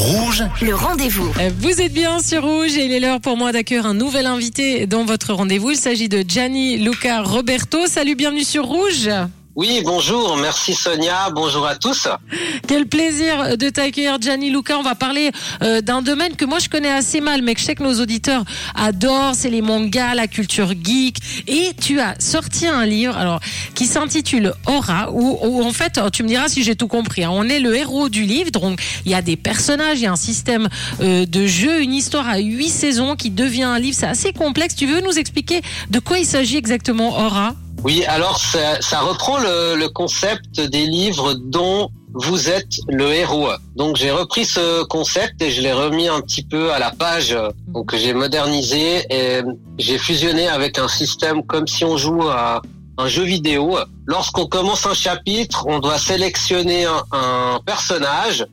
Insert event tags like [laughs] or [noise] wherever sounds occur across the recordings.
Rouge, le rendez-vous. Euh, Vous êtes bien sur Rouge et il est l'heure pour moi d'accueillir un nouvel invité dans votre rendez-vous. Il s'agit de Gianni Luca Roberto. Salut, bienvenue sur Rouge. Oui, bonjour, merci Sonia, bonjour à tous. Quel plaisir de t'accueillir, Gianni Luca. On va parler euh, d'un domaine que moi je connais assez mal, mais que je sais que nos auditeurs adorent. C'est les mangas, la culture geek. Et tu as sorti un livre, alors qui s'intitule Aura, où, où, en fait, tu me diras si j'ai tout compris. hein. On est le héros du livre, donc il y a des personnages, il y a un système euh, de jeu, une histoire à huit saisons qui devient un livre. C'est assez complexe. Tu veux nous expliquer de quoi il s'agit exactement, Aura? Oui, alors ça, ça reprend le, le concept des livres dont vous êtes le héros. Donc j'ai repris ce concept et je l'ai remis un petit peu à la page. Donc j'ai modernisé et j'ai fusionné avec un système comme si on joue à un jeu vidéo. Lorsqu'on commence un chapitre, on doit sélectionner un, un personnage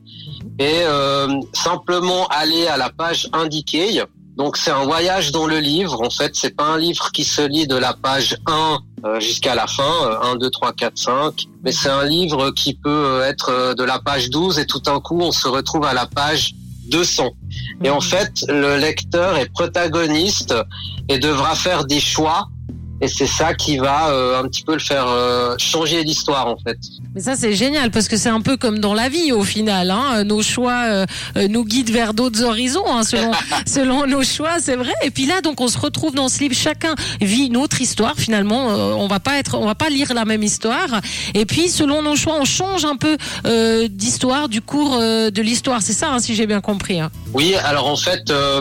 et euh, simplement aller à la page indiquée. Donc c'est un voyage dans le livre. En fait, c'est pas un livre qui se lit de la page 1 euh, jusqu'à la fin, euh, 1, 2, 3, 4, 5. Mais c'est un livre qui peut euh, être euh, de la page 12 et tout d'un coup, on se retrouve à la page 200. Et en fait, le lecteur est protagoniste et devra faire des choix. Et c'est ça qui va euh, un petit peu le faire euh, changer l'histoire en fait. Mais ça c'est génial parce que c'est un peu comme dans la vie au final. Hein. Nos choix euh, euh, nous guident vers d'autres horizons hein, selon [laughs] selon nos choix, c'est vrai. Et puis là donc on se retrouve dans ce livre. Chacun vit une autre histoire finalement. Euh, on va pas être, on va pas lire la même histoire. Et puis selon nos choix, on change un peu euh, d'histoire, du cours euh, de l'histoire. C'est ça hein, si j'ai bien compris. hein. Oui, alors en fait, euh,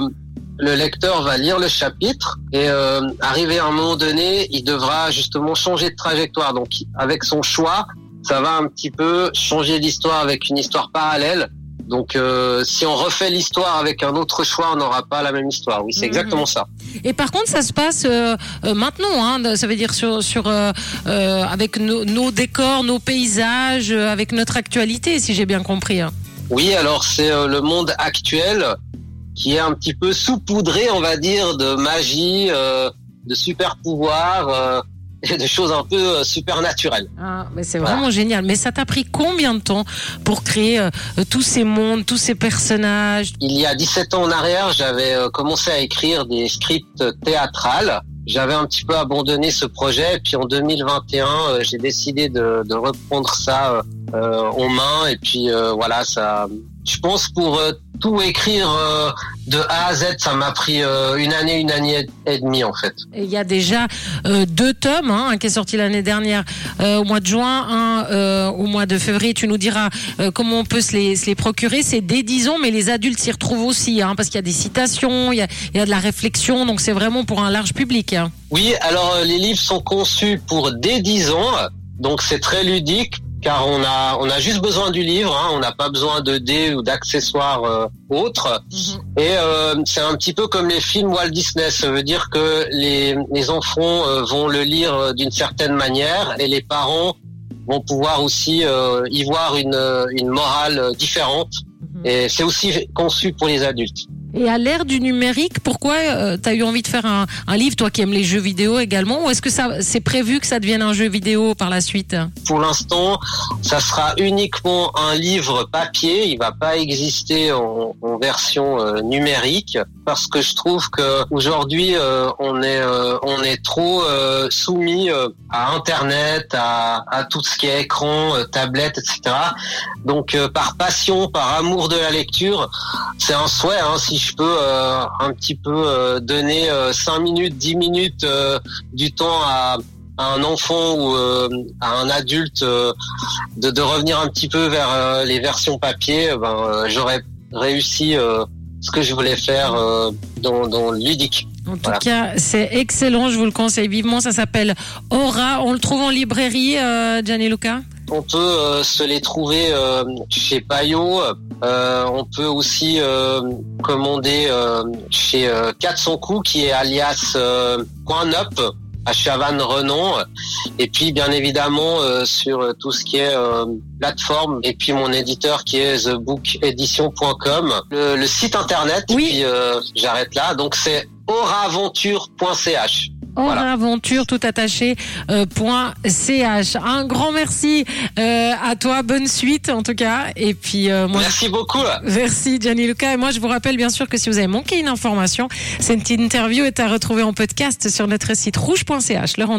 le lecteur va lire le chapitre et euh, arrivé à un moment donné, il devra justement changer de trajectoire. Donc avec son choix, ça va un petit peu changer l'histoire avec une histoire parallèle. Donc euh, si on refait l'histoire avec un autre choix, on n'aura pas la même histoire. Oui, c'est Mhm. exactement ça. Et par contre, ça se passe euh, euh, maintenant. Hein, ça veut dire sur sur euh, euh, avec nos, nos décors, nos paysages, euh, avec notre actualité, si j'ai bien compris. hein. Oui, alors c'est euh, le monde actuel qui est un petit peu saupoudré, on va dire, de magie, euh, de super pouvoirs euh, [laughs] et de choses un peu euh, supernaturelles. Ah, mais c'est vraiment génial. Mais ça t'a pris combien de temps pour créer euh, tous ces mondes, tous ces personnages? Il y a 17 ans en arrière, j'avais euh, commencé à écrire des scripts théâtrales. J'avais un petit peu abandonné ce projet, et puis en 2021, euh, j'ai décidé de, de reprendre ça euh, euh, en main. Et puis euh, voilà, ça. Je pense pour euh, tout écrire euh, de A à Z, ça m'a pris euh, une année, une année et demie en fait. Et Il y a déjà euh, deux tomes, hein, un qui est sorti l'année dernière euh, au mois de juin, un euh, au mois de février. Tu nous diras euh, comment on peut se les, se les procurer. C'est 10 ans, mais les adultes s'y retrouvent aussi, hein, parce qu'il y a des citations, il y a, il y a de la réflexion, donc c'est vraiment pour un large public. hein. Oui, alors euh, les livres sont conçus pour dès 10 ans, donc c'est très ludique car on a on a juste besoin du livre, hein, on n'a pas besoin de dés ou d'accessoires euh, autres. Et euh, c'est un petit peu comme les films Walt Disney, ça veut dire que les, les enfants euh, vont le lire euh, d'une certaine manière et les parents vont pouvoir aussi euh, y voir une, une morale différente. Et c'est aussi conçu pour les adultes. Et à l'ère du numérique, pourquoi tu as eu envie de faire un, livre, toi qui aimes les jeux vidéo également, ou est-ce que c'est prévu que ça devienne un jeu vidéo par la suite? Pour l'instant, ça sera uniquement un livre papier. Il va pas exister en, version euh, numérique parce que je trouve que aujourd'hui euh, on est euh, on est trop euh, soumis euh, à Internet, à, tout ce qui est écran, euh, tablette, etc. Donc euh, par passion, par amour de la lecture, c'est un souhait. Hein, peux euh, un petit peu euh, donner euh, 5 minutes, 10 minutes euh, du temps à à un enfant ou euh, à un adulte euh, de, de revenir un petit peu vers euh, les versions papier, ben euh, j'aurais réussi euh, ce que je voulais faire euh, dans, dans le ludique. En tout Voilà. cas, c'est excellent, je vous le conseille vivement. Ça s'appelle Aura. On le trouve en librairie, euh, Gianni Luca On peut euh, se les trouver euh, chez Payot. Euh, on peut aussi euh, commander euh, chez euh, 400 coups qui est alias euh, Coin Up à Chavannes-Renon. Et puis bien évidemment euh, sur tout ce qui est euh, plateforme. Et puis mon éditeur qui est thebookedition.com. Le, le site internet, Oui. puis euh, j'arrête là. Donc c'est auraventure.ch. Voilà. aventure tout attaché euh, point ch. Un grand merci euh, à toi, bonne suite en tout cas. Et puis euh, moi, Merci beaucoup. merci Gianni Luca. Et moi, je vous rappelle bien sûr que si vous avez manqué une information, cette interview est à retrouver en podcast sur notre site rouge.ch.